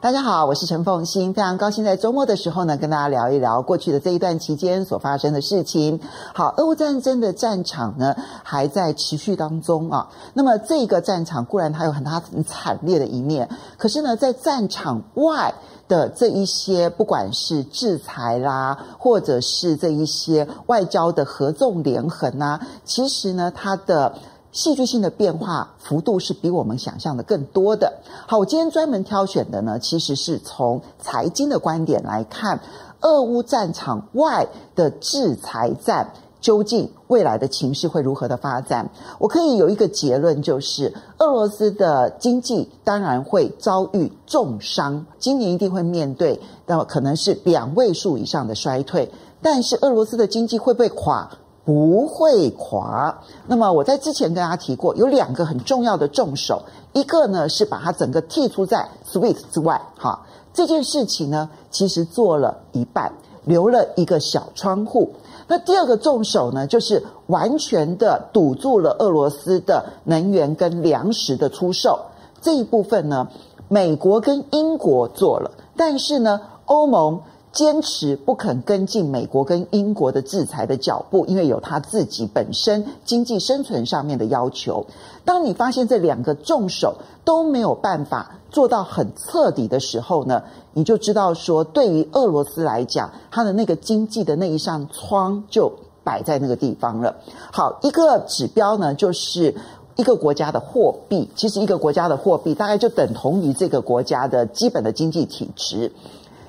大家好，我是陈凤欣，非常高兴在周末的时候呢，跟大家聊一聊过去的这一段期间所发生的事情。好，俄乌战争的战场呢还在持续当中啊。那么这个战场固然它有很大很惨烈的一面，可是呢，在战场外的这一些，不管是制裁啦，或者是这一些外交的合纵连横啊，其实呢，它的戏剧性的变化幅度是比我们想象的更多的。好，我今天专门挑选的呢，其实是从财经的观点来看，俄乌战场外的制裁战。究竟未来的情势会如何的发展？我可以有一个结论，就是俄罗斯的经济当然会遭遇重伤，今年一定会面对，那么可能是两位数以上的衰退。但是俄罗斯的经济会不会垮？不会垮。那么我在之前跟大家提过，有两个很重要的重手，一个呢是把它整个剔除在 SWIFT 之外，哈，这件事情呢其实做了一半，留了一个小窗户。那第二个重手呢，就是完全的堵住了俄罗斯的能源跟粮食的出售这一部分呢，美国跟英国做了，但是呢，欧盟坚持不肯跟进美国跟英国的制裁的脚步，因为有他自己本身经济生存上面的要求。当你发现这两个重手都没有办法做到很彻底的时候呢，你就知道说，对于俄罗斯来讲，它的那个经济的那一扇窗就摆在那个地方了。好，一个指标呢，就是一个国家的货币。其实，一个国家的货币大概就等同于这个国家的基本的经济体值。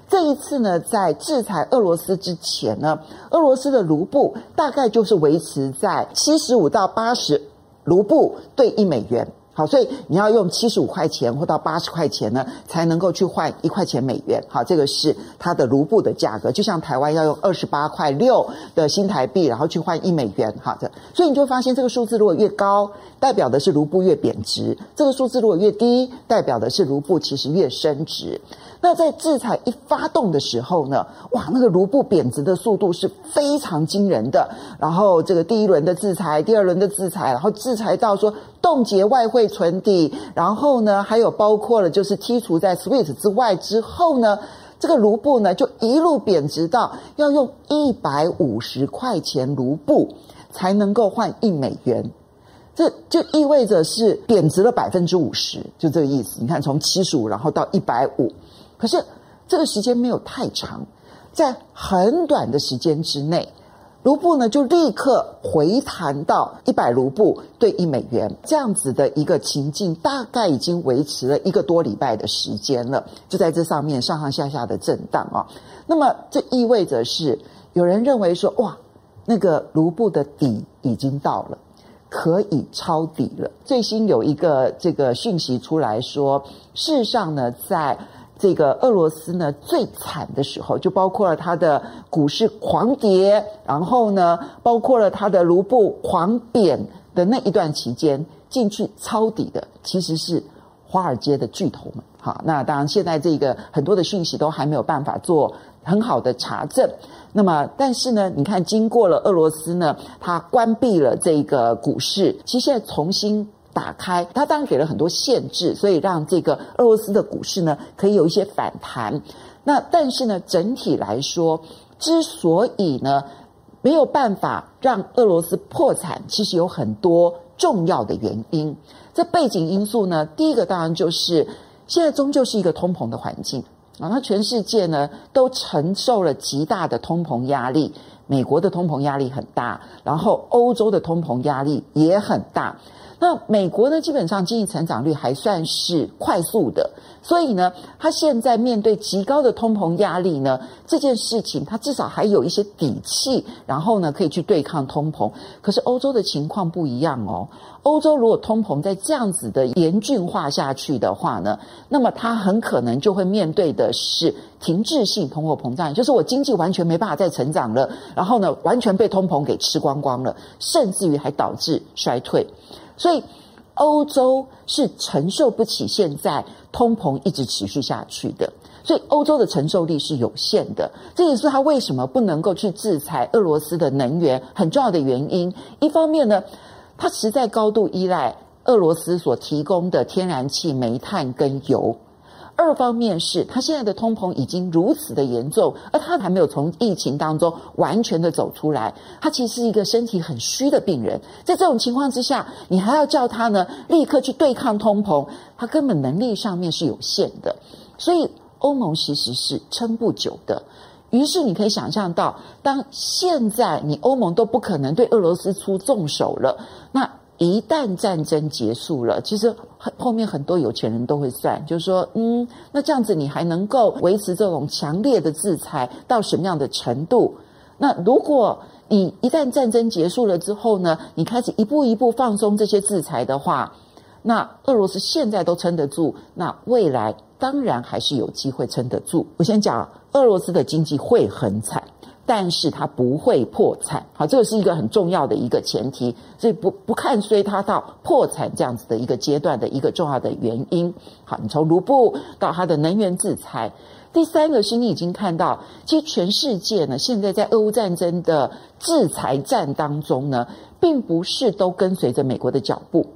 这一次呢，在制裁俄罗斯之前呢，俄罗斯的卢布大概就是维持在七十五到八十卢布兑一美元。好，所以你要用七十五块钱或到八十块钱呢，才能够去换一块钱美元。好，这个是它的卢布的价格，就像台湾要用二十八块六的新台币，然后去换一美元。好的，所以你就发现这个数字如果越高，代表的是卢布越贬值；这个数字如果越低，代表的是卢布其实越升值。那在制裁一发动的时候呢，哇，那个卢布贬值的速度是非常惊人的。然后这个第一轮的制裁，第二轮的制裁，然后制裁到说冻结外汇存底，然后呢，还有包括了就是剔除在 SWIFT 之外之后呢，这个卢布呢就一路贬值到要用一百五十块钱卢布才能够换一美元。这就意味着是贬值了百分之五十，就这个意思。你看，从七十五然后到一百五。可是这个时间没有太长，在很短的时间之内，卢布呢就立刻回弹到一百卢布兑一美元，这样子的一个情境，大概已经维持了一个多礼拜的时间了，就在这上面上上下下的震荡啊。那么这意味着是有人认为说，哇，那个卢布的底已经到了，可以抄底了。最新有一个这个讯息出来说，事实上呢，在这个俄罗斯呢，最惨的时候，就包括了它的股市狂跌，然后呢，包括了它的卢布狂贬的那一段期间，进去抄底的其实是华尔街的巨头们。好，那当然现在这个很多的讯息都还没有办法做很好的查证。那么，但是呢，你看，经过了俄罗斯呢，它关闭了这个股市，其实现在重新。打开，它当然给了很多限制，所以让这个俄罗斯的股市呢可以有一些反弹。那但是呢，整体来说，之所以呢没有办法让俄罗斯破产，其实有很多重要的原因。这背景因素呢，第一个当然就是现在终究是一个通膨的环境啊，那全世界呢都承受了极大的通膨压力，美国的通膨压力很大，然后欧洲的通膨压力也很大。那美国呢，基本上经济成长率还算是快速的，所以呢，它现在面对极高的通膨压力呢，这件事情它至少还有一些底气，然后呢，可以去对抗通膨。可是欧洲的情况不一样哦，欧洲如果通膨在这样子的严峻化下去的话呢，那么它很可能就会面对的是停滞性通货膨胀，就是我经济完全没办法再成长了，然后呢，完全被通膨给吃光光了，甚至于还导致衰退。所以，欧洲是承受不起现在通膨一直持续下去的，所以欧洲的承受力是有限的。这也是他为什么不能够去制裁俄罗斯的能源很重要的原因。一方面呢，它实在高度依赖俄罗斯所提供的天然气、煤炭跟油。二方面是，他现在的通膨已经如此的严重，而他还没有从疫情当中完全的走出来。他其实是一个身体很虚的病人，在这种情况之下，你还要叫他呢立刻去对抗通膨，他根本能力上面是有限的。所以欧盟其实是撑不久的。于是你可以想象到，当现在你欧盟都不可能对俄罗斯出重手了，那。一旦战争结束了，其实后面很多有钱人都会算，就是说，嗯，那这样子你还能够维持这种强烈的制裁到什么样的程度？那如果你一旦战争结束了之后呢，你开始一步一步放松这些制裁的话，那俄罗斯现在都撑得住，那未来当然还是有机会撑得住。我先讲，俄罗斯的经济会很惨。但是它不会破产，好，这个是一个很重要的一个前提，所以不不看衰它到破产这样子的一个阶段的一个重要的原因。好，你从卢布到它的能源制裁，第三个是你已经看到，其实全世界呢，现在在俄乌战争的制裁战当中呢，并不是都跟随着美国的脚步，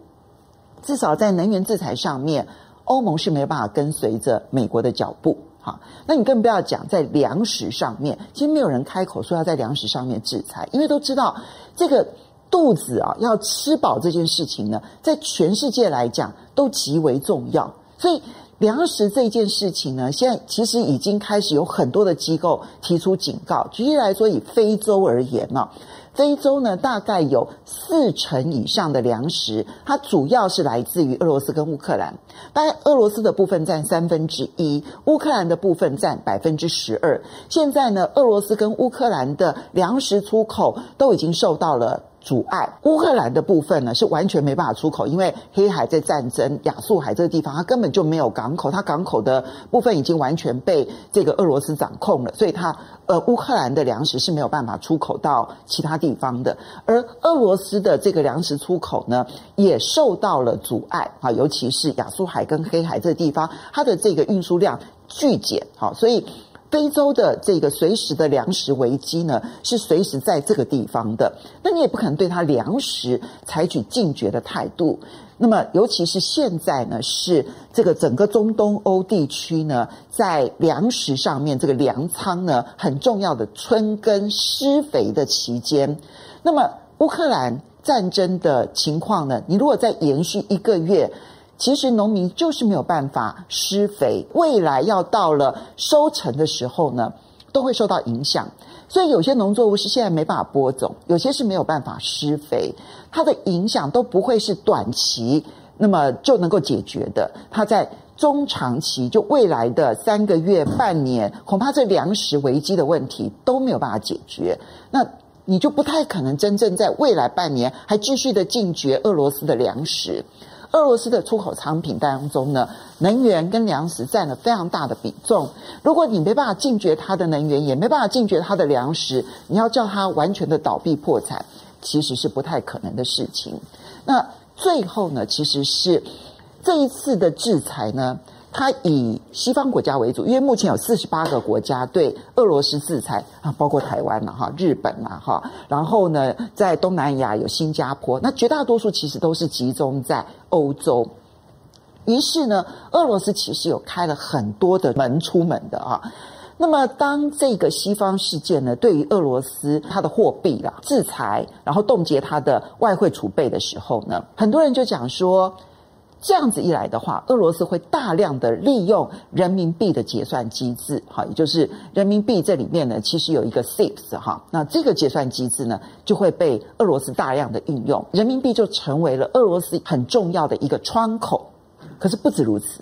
至少在能源制裁上面，欧盟是没有办法跟随着美国的脚步。好，那你更不要讲在粮食上面，其实没有人开口说要在粮食上面制裁，因为都知道这个肚子啊要吃饱这件事情呢，在全世界来讲都极为重要，所以粮食这件事情呢，现在其实已经开始有很多的机构提出警告。举例来说，以非洲而言呢。非洲呢，大概有四成以上的粮食，它主要是来自于俄罗斯跟乌克兰。大概俄罗斯的部分占三分之一，乌克兰的部分占百分之十二。现在呢，俄罗斯跟乌克兰的粮食出口都已经受到了阻碍。乌克兰的部分呢，是完全没办法出口，因为黑海在战争，亚速海这个地方它根本就没有港口，它港口的部分已经完全被这个俄罗斯掌控了，所以它。呃，乌克兰的粮食是没有办法出口到其他地方的，而俄罗斯的这个粮食出口呢，也受到了阻碍啊，尤其是亚速海跟黑海这个地方，它的这个运输量巨减，好，所以非洲的这个随时的粮食危机呢，是随时在这个地方的，那你也不可能对它粮食采取禁绝的态度。那么，尤其是现在呢，是这个整个中东欧地区呢，在粮食上面这个粮仓呢，很重要的春耕施肥的期间。那么，乌克兰战争的情况呢，你如果再延续一个月，其实农民就是没有办法施肥，未来要到了收成的时候呢，都会受到影响。所以有些农作物是现在没办法播种，有些是没有办法施肥，它的影响都不会是短期那么就能够解决的。它在中长期，就未来的三个月、半年，恐怕这粮食危机的问题都没有办法解决。那你就不太可能真正在未来半年还继续的禁绝俄罗斯的粮食。俄罗斯的出口商品当中呢，能源跟粮食占了非常大的比重。如果你没办法禁绝它的能源，也没办法禁绝它的粮食，你要叫它完全的倒闭破产，其实是不太可能的事情。那最后呢，其实是这一次的制裁呢。它以西方国家为主，因为目前有四十八个国家对俄罗斯制裁啊，包括台湾了哈、日本了哈，然后呢，在东南亚有新加坡，那绝大多数其实都是集中在欧洲。于是呢，俄罗斯其实有开了很多的门出门的啊。那么，当这个西方世界呢，对于俄罗斯它的货币啊制裁，然后冻结它的外汇储备的时候呢，很多人就讲说。这样子一来的话，俄罗斯会大量的利用人民币的结算机制，哈，也就是人民币这里面呢，其实有一个 CIPS 哈，那这个结算机制呢，就会被俄罗斯大量的运用，人民币就成为了俄罗斯很重要的一个窗口。可是不止如此，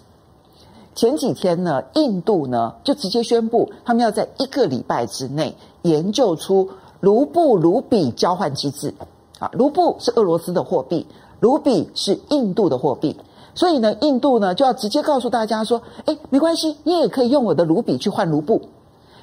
前几天呢，印度呢就直接宣布，他们要在一个礼拜之内研究出卢布卢比交换机制，啊，卢布是俄罗斯的货币，卢比是印度的货币。所以呢，印度呢就要直接告诉大家说：“哎，没关系，你也可以用我的卢比去换卢布。”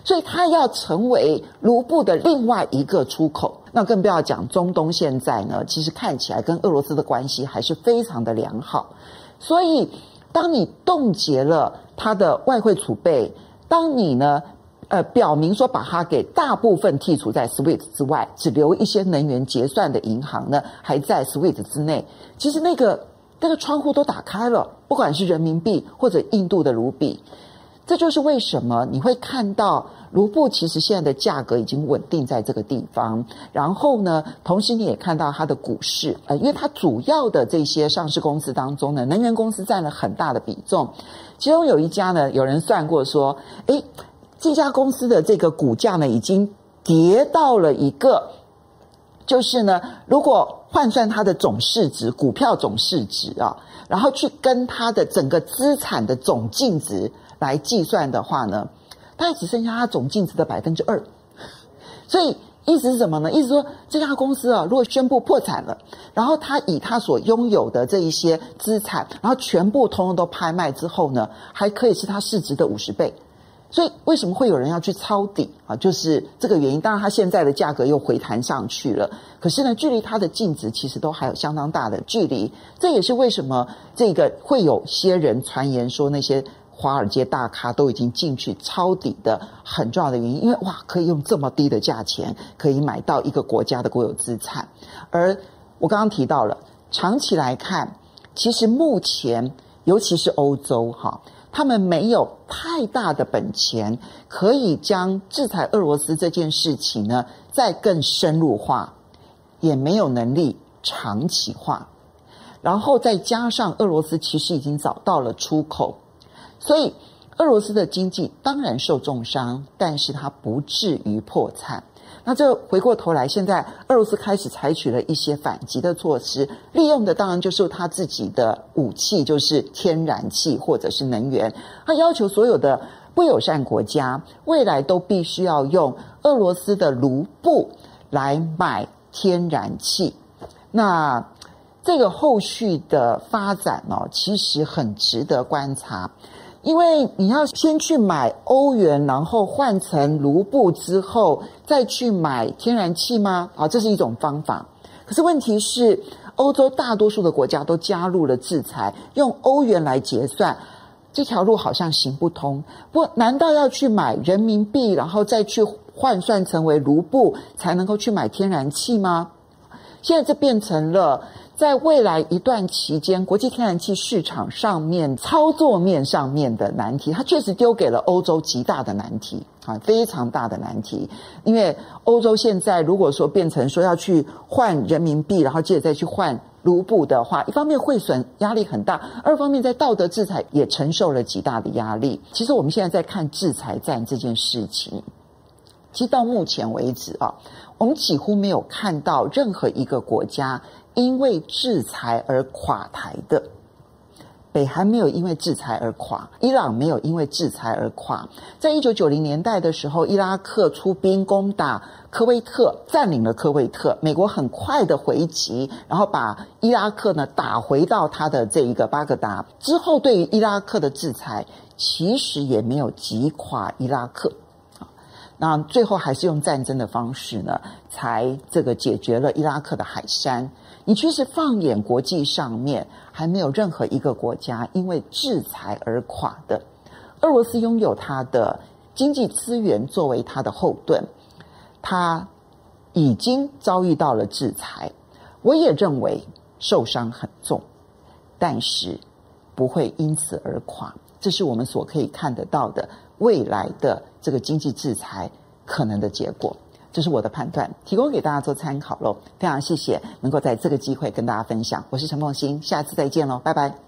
所以它要成为卢布的另外一个出口。那更不要讲中东现在呢，其实看起来跟俄罗斯的关系还是非常的良好。所以，当你冻结了它的外汇储备，当你呢呃，表明说把它给大部分剔除在 SWIFT 之外，只留一些能源结算的银行呢，还在 SWIFT 之内。其实那个那个窗户都打开了，不管是人民币或者印度的卢比，这就是为什么你会看到卢布其实现在的价格已经稳定在这个地方。然后呢，同时你也看到它的股市，呃，因为它主要的这些上市公司当中呢，能源公司占了很大的比重，其中有一家呢，有人算过说，诶。这家公司的这个股价呢，已经跌到了一个，就是呢，如果换算它的总市值，股票总市值啊，然后去跟它的整个资产的总净值来计算的话呢，它也只剩下它总净值的百分之二。所以意思是什么呢？意思说这家公司啊，如果宣布破产了，然后它以它所拥有的这一些资产，然后全部通通都拍卖之后呢，还可以是它市值的五十倍。所以为什么会有人要去抄底啊？就是这个原因。当然，它现在的价格又回弹上去了，可是呢，距离它的净值其实都还有相当大的距离。这也是为什么这个会有些人传言说那些华尔街大咖都已经进去抄底的很重要的原因。因为哇，可以用这么低的价钱可以买到一个国家的国有资产。而我刚刚提到了，长期来看，其实目前尤其是欧洲哈。他们没有太大的本钱，可以将制裁俄罗斯这件事情呢再更深入化，也没有能力长期化。然后再加上俄罗斯其实已经找到了出口，所以俄罗斯的经济当然受重伤，但是它不至于破产。那这回过头来，现在俄罗斯开始采取了一些反击的措施，利用的当然就是他自己的武器，就是天然气或者是能源。他要求所有的不友善国家未来都必须要用俄罗斯的卢布来买天然气。那这个后续的发展呢，其实很值得观察。因为你要先去买欧元，然后换成卢布之后再去买天然气吗？啊，这是一种方法。可是问题是，欧洲大多数的国家都加入了制裁，用欧元来结算，这条路好像行不通。不，难道要去买人民币，然后再去换算成为卢布，才能够去买天然气吗？现在这变成了。在未来一段期间，国际天然气市场上面操作面上面的难题，它确实丢给了欧洲极大的难题啊，非常大的难题。因为欧洲现在如果说变成说要去换人民币，然后接着再去换卢布的话，一方面汇损压力很大，二方面在道德制裁也承受了极大的压力。其实我们现在在看制裁战这件事情，其实到目前为止啊，我们几乎没有看到任何一个国家。因为制裁而垮台的，北韩没有因为制裁而垮，伊朗没有因为制裁而垮。在一九九零年代的时候，伊拉克出兵攻打科威特，占领了科威特，美国很快的回击，然后把伊拉克呢打回到他的这一个巴格达。之后，对于伊拉克的制裁，其实也没有击垮伊拉克。那最后还是用战争的方式呢，才这个解决了伊拉克的海山。你确实放眼国际上面，还没有任何一个国家因为制裁而垮的。俄罗斯拥有它的经济资源作为它的后盾，它已经遭遇到了制裁。我也认为受伤很重，但是不会因此而垮。这是我们所可以看得到的未来的这个经济制裁可能的结果，这是我的判断，提供给大家做参考喽。非常谢谢能够在这个机会跟大家分享，我是陈梦欣，下次再见喽，拜拜。